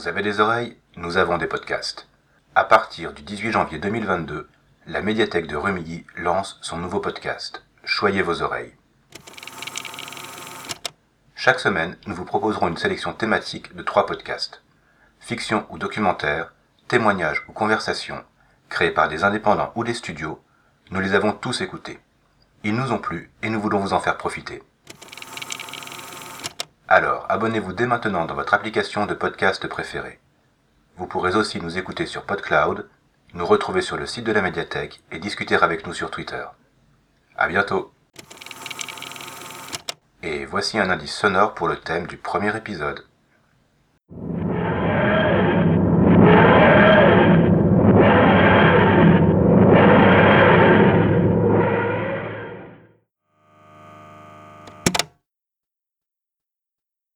Vous avez des oreilles Nous avons des podcasts. À partir du 18 janvier 2022, la médiathèque de Rumilly lance son nouveau podcast. Choyez vos oreilles. Chaque semaine, nous vous proposerons une sélection thématique de trois podcasts. Fiction ou documentaire, témoignages ou conversations, créés par des indépendants ou des studios, nous les avons tous écoutés. Ils nous ont plu et nous voulons vous en faire profiter. Alors, abonnez-vous dès maintenant dans votre application de podcast préférée. Vous pourrez aussi nous écouter sur PodCloud, nous retrouver sur le site de la médiathèque et discuter avec nous sur Twitter. À bientôt! Et voici un indice sonore pour le thème du premier épisode.